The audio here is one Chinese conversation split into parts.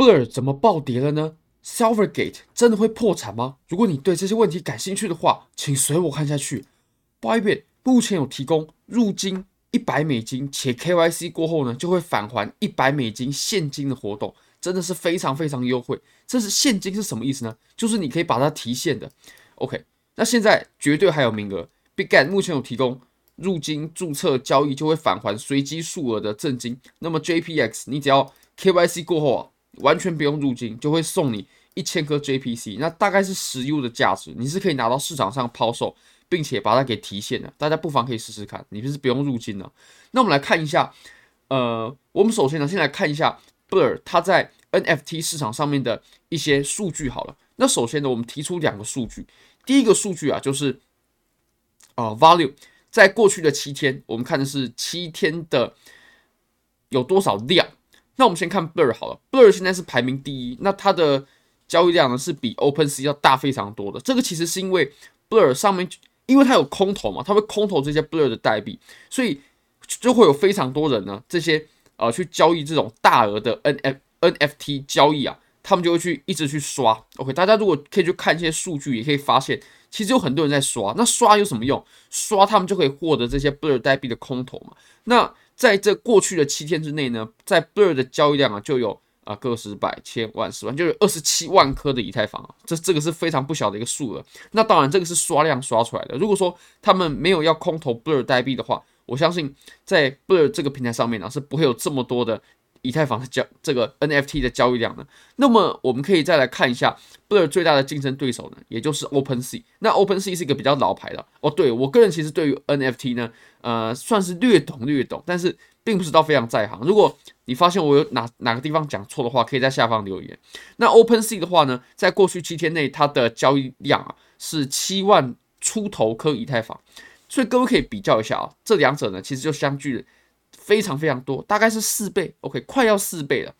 Blur 怎么暴跌了呢？Silvergate 真的会破产吗？如果你对这些问题感兴趣的话，请随我看下去。Bybit 目前有提供入金一百美金，且 KYC 过后呢，就会返还一百美金现金的活动，真的是非常非常优惠。这是现金是什么意思呢？就是你可以把它提现的。OK，那现在绝对还有名额。Bitget 目前有提供入金注册交易就会返还随机数额的赠金。那么 JPX 你只要 KYC 过后啊。完全不用入金，就会送你一千颗 JPC，那大概是十 U 的价值，你是可以拿到市场上抛售，并且把它给提现的。大家不妨可以试试看，你就是不用入金的。那我们来看一下，呃，我们首先呢，先来看一下 Blur 它在 NFT 市场上面的一些数据好了。那首先呢，我们提出两个数据，第一个数据啊，就是啊、Value 在过去的七天，我们看的是七天的有多少量。那我们先看 Blur 好了，Blur 现在是排名第一，那它的交易量呢是比 OpenSea 要大非常多的。这个其实是因为 Blur 上面，因为它有空投嘛，它会空投这些 Blur 的代币，所以就会有非常多人呢，这些呃去交易这种大额的 NF NFT 交易啊，他们就会去一直去刷。OK，大家如果可以去看一些数据，也可以发现其实有很多人在刷。那刷有什么用？刷他们就可以获得这些 Blur 代币的空投嘛。那在这过去的七天之内呢，在 Blur 的交易量啊，就有啊个十百千万十万，就有二十七万颗的以太坊啊，这这个是非常不小的一个数额。那当然，这个是刷量刷出来的。如果说他们没有要空投 Blur 代币的话，我相信在 Blur 这个平台上面呢，是不会有这么多的。以太坊的交这个 NFT 的交易量呢？那么我们可以再来看一下 Blur 最大的竞争对手呢，也就是 OpenSea。那 OpenSea 是一个比较老牌的哦。对，我个人其实对于 NFT 呢，呃，算是略懂略懂，但是并不是到非常在行。如果你发现我有哪哪个地方讲错的话，可以在下方留言。那 OpenSea 的话呢，在过去七天内，它的交易量啊是七万出头颗以太坊，所以各位可以比较一下啊，这两者呢其实就相距。非常非常多，大概是四倍，OK，快要四倍了。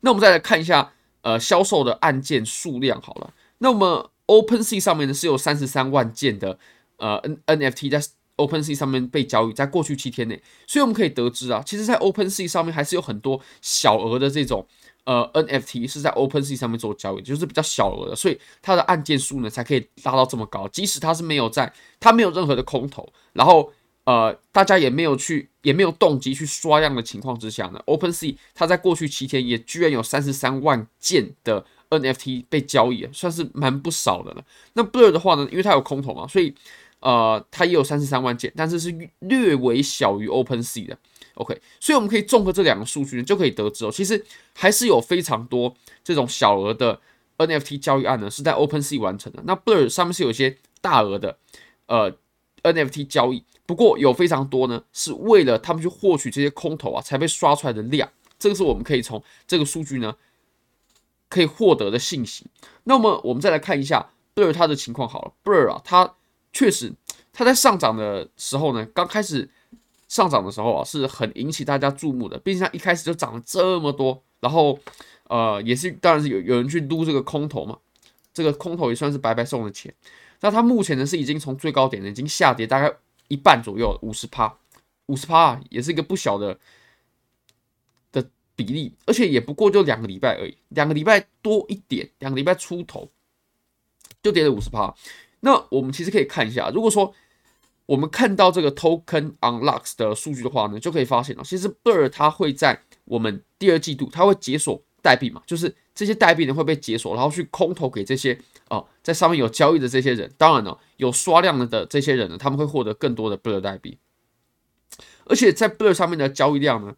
那我们再来看一下，呃，销售的案件数量好了。那么 OpenSea 上面呢是有三十三万件的呃 NFT 在 OpenSea 上面被交易，在过去七天内，所以我们可以得知啊，其实，在 OpenSea 上面还是有很多小额的这种呃 NFT 是在 OpenSea 上面做交易，就是比较小额的，所以它的案件数呢才可以拉到这么高，即使它是没有在，它没有任何的空投，然后。呃，大家也没有去，也没有动机去刷量的情况之下呢，OpenSea 它在过去七天也居然有三十三万件的 NFT 被交易，算是蛮不少的了。那 Blur 的话呢，因为它有空投嘛，所以呃，它也有三十三万件，但是是略微小于 OpenSea 的。OK，所以我们可以综合这两个数据呢，就可以得知哦，其实还是有非常多这种小额的 NFT 交易案呢是在 OpenSea 完成的。那 Blur 上面是有一些大额的呃 NFT 交易。不过有非常多呢，是为了他们去获取这些空投啊，才被刷出来的量。这个是我们可以从这个数据呢，可以获得的信息。那么我们再来看一下 Blur 它的情况好了。Blur 啊，它确实它在上涨的时候呢，刚开始上涨的时候啊，是很引起大家注目的。毕竟它一开始就涨了这么多，然后呃，也是当然是有有人去撸这个空投嘛，这个空投也算是白白送的钱。那它目前呢是已经从最高点呢已经下跌大概。一半左右，五十趴，五十趴也是一个不小的的比例，而且也不过就两个礼拜而已，两个礼拜多一点，两个礼拜出头就跌了五十趴。那我们其实可以看一下，如果说我们看到这个 Token Unlocks 的数据的话呢，就可以发现了，其实 BIRD 它会在我们第二季度，它会解锁代币嘛，就是这些代币呢会被解锁，然后去空投给这些。哦，在上面有交易的这些人，当然了，有刷量的这些人呢，他们会获得更多的 Blur 代币，而且在 Blur 上面的交易量呢，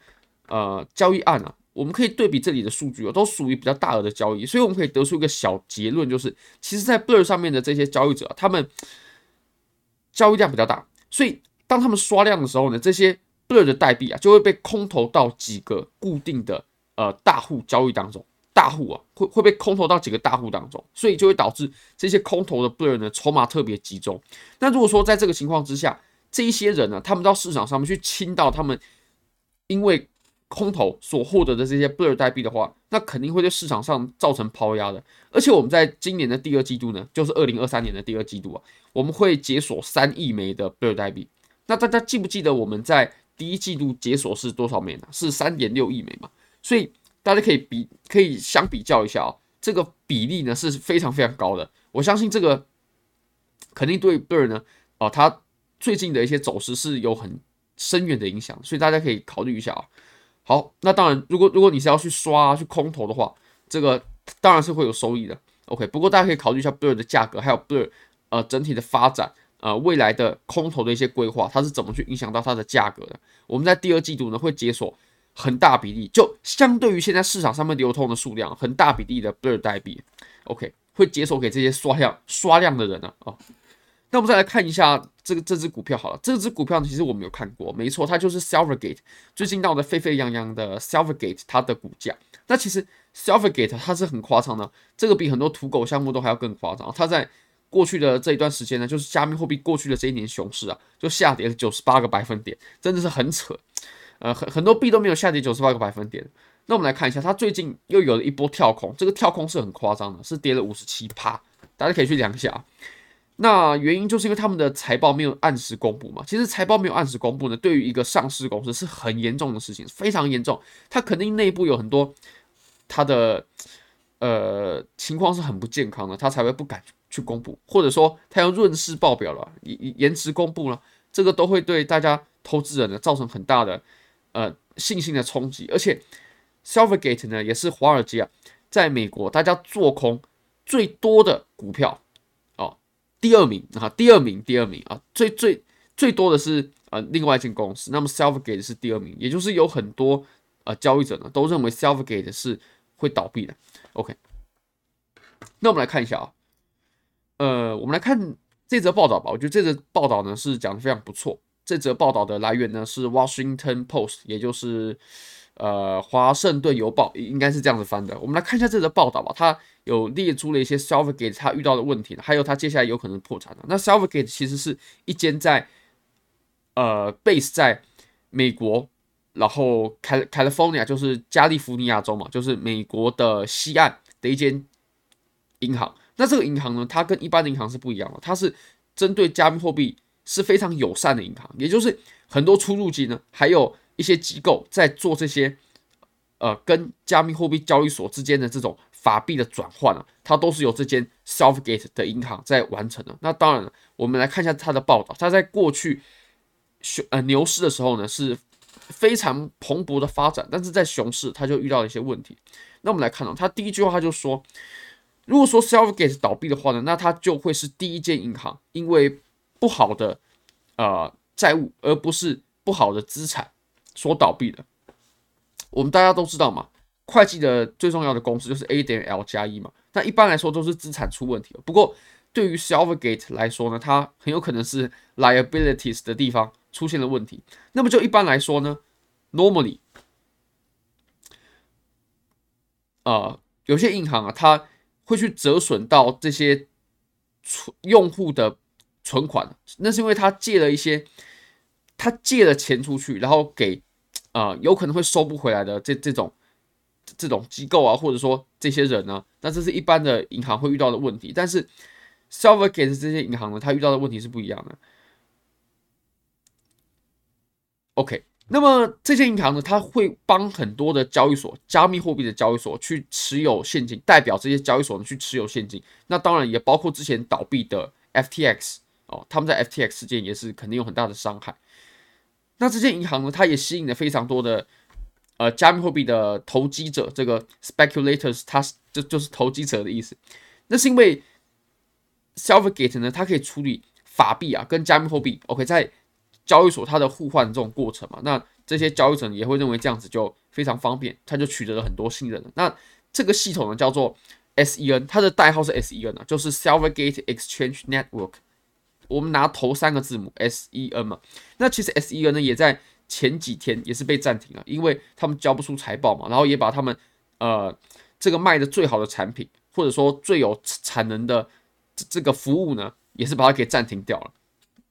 呃，交易案啊，我们可以对比这里的数据哦，都属于比较大额的交易，所以我们可以得出一个小结论，就是其实，在 Blur 上面的这些交易者，他们交易量比较大，所以当他们刷量的时候呢，这些 Blur 的代币啊，就会被空投到几个固定的呃大户交易当中。大户啊，会会被空投到几个大户当中，所以就会导致这些空投的 Blur 呢，筹码特别集中。那如果说在这个情况之下，这一些人呢，他们到市场上面去清到他们因为空投所获得的这些 BLR 代币的话，那肯定会对市场上造成抛压的。而且我们在今年的第二季度呢，就是二零二三年的第二季度啊，我们会解锁三亿枚的 BLR 代币。那大家记不记得我们在第一季度解锁是多少枚呢？是三点六亿枚嘛？所以。大家可以比可以相比较一下哦，这个比例呢是非常非常高的。我相信这个肯定对 Blur 呢，哦，它最近的一些走势是有很深远的影响，所以大家可以考虑一下啊。好，那当然，如果如果你是要去刷去空投的话，这个当然是会有收益的。OK，不过大家可以考虑一下 Blur 的价格，还有 Blur 呃整体的发展。呃，未来的空投的一些规划，它是怎么去影响到它的价格的？我们在第二季度呢，会解锁很大比例，就相对于现在市场上面流通的数量，很大比例的 BLR 代币，OK，会解锁给这些刷量刷量的人呢、啊。哦，那我们再来看一下这个这只股票好了，这只股票呢，其实我们有看过，没错，它就是 Silvergate，最近闹得沸沸扬扬的 Silvergate，它的股价。那其实 Silvergate 它是很夸张的，这个比很多土狗项目都还要更夸张，它在。过去的这一段时间呢，就是加密货币过去的这一年熊市啊，就下跌了九十八个百分点，真的是很扯。呃，很很多币都没有下跌九十八个百分点。那我们来看一下，它最近又有了一波跳空，这个跳空是很夸张的，是跌了五十七趴，大家可以去量一下。那原因就是因为他们的财报没有按时公布嘛。其实财报没有按时公布呢，对于一个上市公司是很严重的事情，非常严重。它肯定内部有很多它的呃情况是很不健康的，它才会不敢。去公布，或者说他要润饰报表了，延延迟公布了，这个都会对大家投资人呢造成很大的呃信心的冲击。而且 s e l v e r g a t e 呢也是华尔街啊，在美国大家做空最多的股票哦，第二名啊，第二名，第二名啊，最最最多的是呃另外一间公司，那么 s e l v e r g a t e 是第二名，也就是有很多呃交易者呢都认为 s e l v e r g a t e 是会倒闭的。OK，那我们来看一下啊。呃，我们来看这则报道吧。我觉得这则报道呢是讲的非常不错。这则报道的来源呢是 Washington Post，也就是呃华盛顿邮报，应该是这样子翻的。我们来看一下这则报道吧。它有列出了一些 Silvergate 它遇到的问题，还有它接下来有可能破产的。那 Silvergate 其实是一间在呃 base 在美国，然后 Cal California 就是加利福尼亚州嘛，就是美国的西岸的一间银行。那这个银行呢，它跟一般的银行是不一样的，它是针对加密货币是非常友善的银行，也就是很多出入境呢，还有一些机构在做这些，呃，跟加密货币交易所之间的这种法币的转换啊，它都是由这间 Silvergate 的银行在完成的。那当然了，我们来看一下它的报道，它在过去熊呃牛市的时候呢，是非常蓬勃的发展，但是在熊市它就遇到了一些问题。那我们来看到，它第一句话它就说。如果说 Selfgate 倒闭的话呢，那它就会是第一间银行因为不好的呃债务，而不是不好的资产所倒闭的。我们大家都知道嘛，会计的最重要的公式就是 A 等于 L 加一嘛。那一般来说都是资产出问题。不过对于 Silvergate 来说呢，它很有可能是 liabilities 的地方出现了问题。那么就一般来说呢，normally，呃，有些银行啊，它会去折损到这些用户的存款，那是因为他借了一些，他借了钱出去，然后给、呃、有可能会收不回来的这这种这种机构啊，或者说这些人呢、那这是一般的银行会遇到的问题。但是 Silvergate 这些银行呢，它遇到的问题是不一样的。OK。那么这些银行呢，它会帮很多的交易所、加密货币的交易所去持有现金，代表这些交易所呢去持有现金。那当然也包括之前倒闭的 FTX 哦，他们在 FTX 事件也是肯定有很大的伤害。那这些银行呢，它也吸引了非常多的呃加密货币的投机者，这个 speculators，它就就是投机者的意思。那是因为 Silvergate 呢，它可以处理法币啊跟加密货币，OK 在。交易所它的互换这种过程嘛，那这些交易者也会认为这样子就非常方便，他就取得了很多信任了。那这个系统呢叫做 SEN，它的代号是 SEN 啊，就是 Silvergate Exchange Network。我们拿头三个字母 SEN 嘛，那其实 SEN 呢也在前几天也是被暂停了，因为他们交不出财报嘛，然后也把他们呃这个卖的最好的产品或者说最有产能的这个服务呢，也是把它给暂停掉了。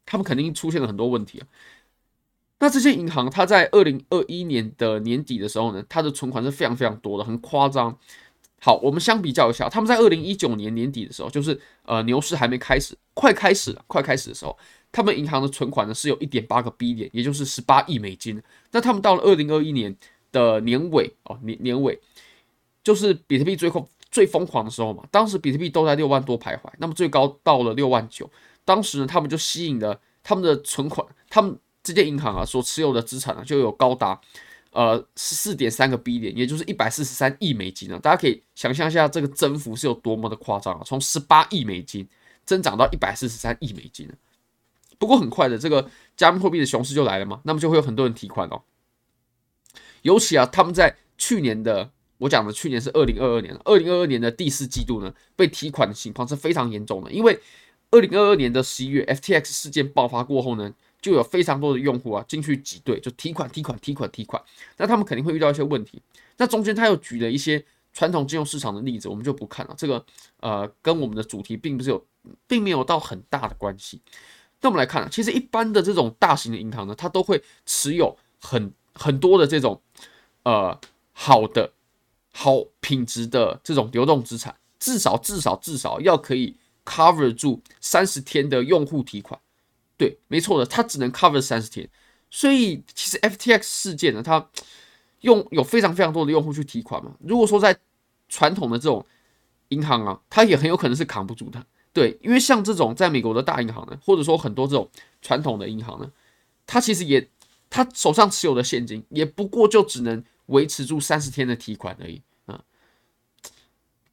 他们肯定出现了很多问题啊。那这些银行，它在二零二一年的年底的时候呢，它的存款是非常非常多的，很夸张。好，我们相比较一下，他们在二零一九年年底的时候，就是呃牛市还没开始，快开始了，快开始的时候，他们银行的存款呢是有一点八个 B 点也就是十八亿美金。那他们到了二零二一年的年尾哦，年年尾就是比特币最后最疯狂的时候嘛，当时比特币都在六万多徘徊，那么最高到了六万九，当时呢，他们就吸引了他们的存款，他们这间银行啊所持有的资产呢，就有高达呃十四点三个 B 点，也就是一百四十三亿美金呢，大家可以想象一下这个增幅是有多么的夸张啊，从十八亿美金增长到一百四十三亿美金。不过很快的，这个加密货币的熊市就来了嘛，那么就会有很多人提款哦。尤其啊，他们在去年的，我讲的去年是二零二二年，二零二二年的第四季度呢，被提款的情况是非常严重的。因为二零二二年的十一月，FTX 事件爆发过后呢，就有非常多的用户啊进去挤兑，就提款、提款、提款、提款。那他们肯定会遇到一些问题。那中间他又举了一些传统金融市场的例子，我们就不看了。这个呃，跟我们的主题并不是有，并没有到很大的关系。那我们来看啊，其实一般的这种大型的银行呢，它都会持有很很多的这种呃好的好品质的这种流动资产，至少至少至少要可以 cover 住三十天的用户提款。对，没错的，它只能 cover 三十天。所以其实 FTX 事件呢，它用有非常非常多的用户去提款嘛。如果说在传统的这种银行啊，它也很有可能是扛不住的。对，因为像这种在美国的大银行呢，或者说很多这种传统的银行呢，它其实也，它手上持有的现金也不过就只能维持住三十天的提款而已啊。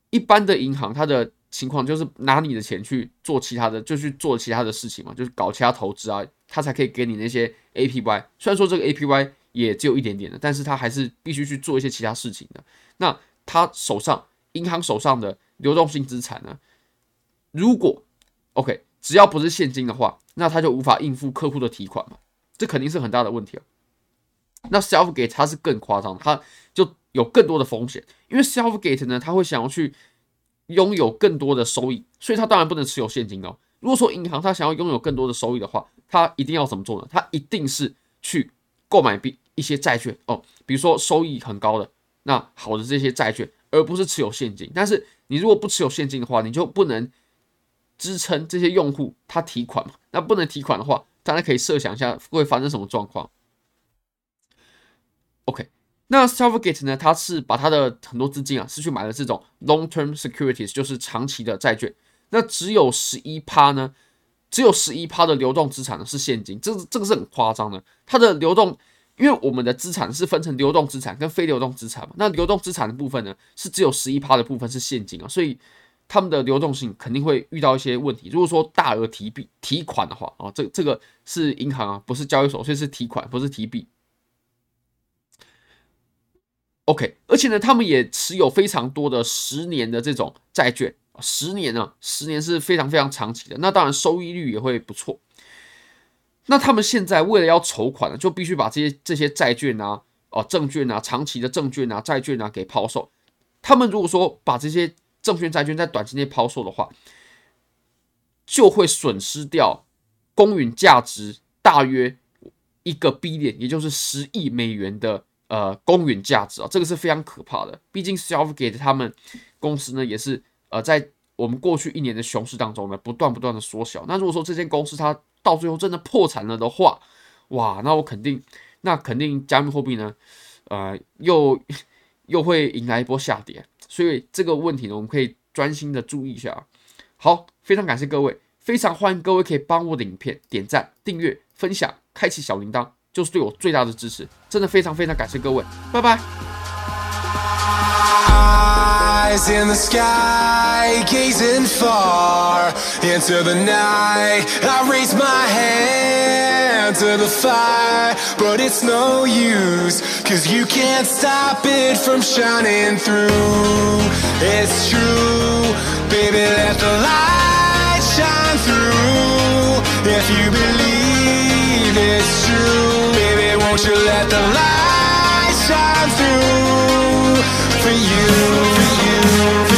一般的银行，它的情况就是拿你的钱去做其他的，就去做其他的事情嘛，就是搞其他投资啊，他才可以给你那些 APY。虽然说这个 APY 也只有一点点的，但是他还是必须去做一些其他事情的。那他手上银行手上的流动性资产呢？如果 OK，只要不是现金的话，那他就无法应付客户的提款嘛，这肯定是很大的问题啊。那 Selfgate 它是更夸张，它就有更多的风险，因为 Selfgate 呢，他会想要去拥有更多的收益，所以他当然不能持有现金哦。如果说银行他想要拥有更多的收益的话，他一定要怎么做呢？他一定是去购买一一些债券哦，比如说收益很高的那好的这些债券，而不是持有现金。但是你如果不持有现金的话，你就不能。支撑这些用户他提款嘛？那不能提款的话，大家可以设想一下会发生什么状况。OK，那 Silvergate 呢？它是把它的很多资金啊，是去买了这种 long-term securities，就是长期的债券。那只有十一趴呢，只有十一趴的流动资产呢是现金，这这个是很夸张的。它的流动，因为我们的资产是分成流动资产跟非流动资产嘛。那流动资产的部分呢，是只有十一趴的部分是现金啊，所以。他们的流动性肯定会遇到一些问题。如果说大额提币提款的话啊，这这个是银行啊，不是交易所，所以是提款，不是提币。OK，而且呢，他们也持有非常多的十年的这种债券，十年啊，十年是非常非常长期的。那当然收益率也会不错。那他们现在为了要筹款呢，就必须把这些这些债券啊、哦证券啊、长期的证券啊、债券啊给抛售。他们如果说把这些证券、债券在短期内抛售的话，就会损失掉公允价值大约一个 B 点也就是十亿美元的呃公允价值啊，这个是非常可怕的。毕竟 Selfgate 他们公司呢，也是呃在我们过去一年的熊市当中呢，不断不断的缩小。那如果说这间公司它到最后真的破产了的话，哇，那我肯定，那肯定加密货币呢，呃，又又会迎来一波下跌。所以这个问题呢，我们可以专心的注意一下。好，非常感谢各位，非常欢迎各位可以帮我的影片点赞、订阅、分享、开启小铃铛，就是对我最大的支持。真的非常非常感谢各位，拜拜。Eyes in the sky, gazing far into the night. I raise my hand to the fire, but it's no use, cause you can't stop it from shining through. It's true, baby, let the light shine through. If you believe it. Won't you let the light shine through for you, for you?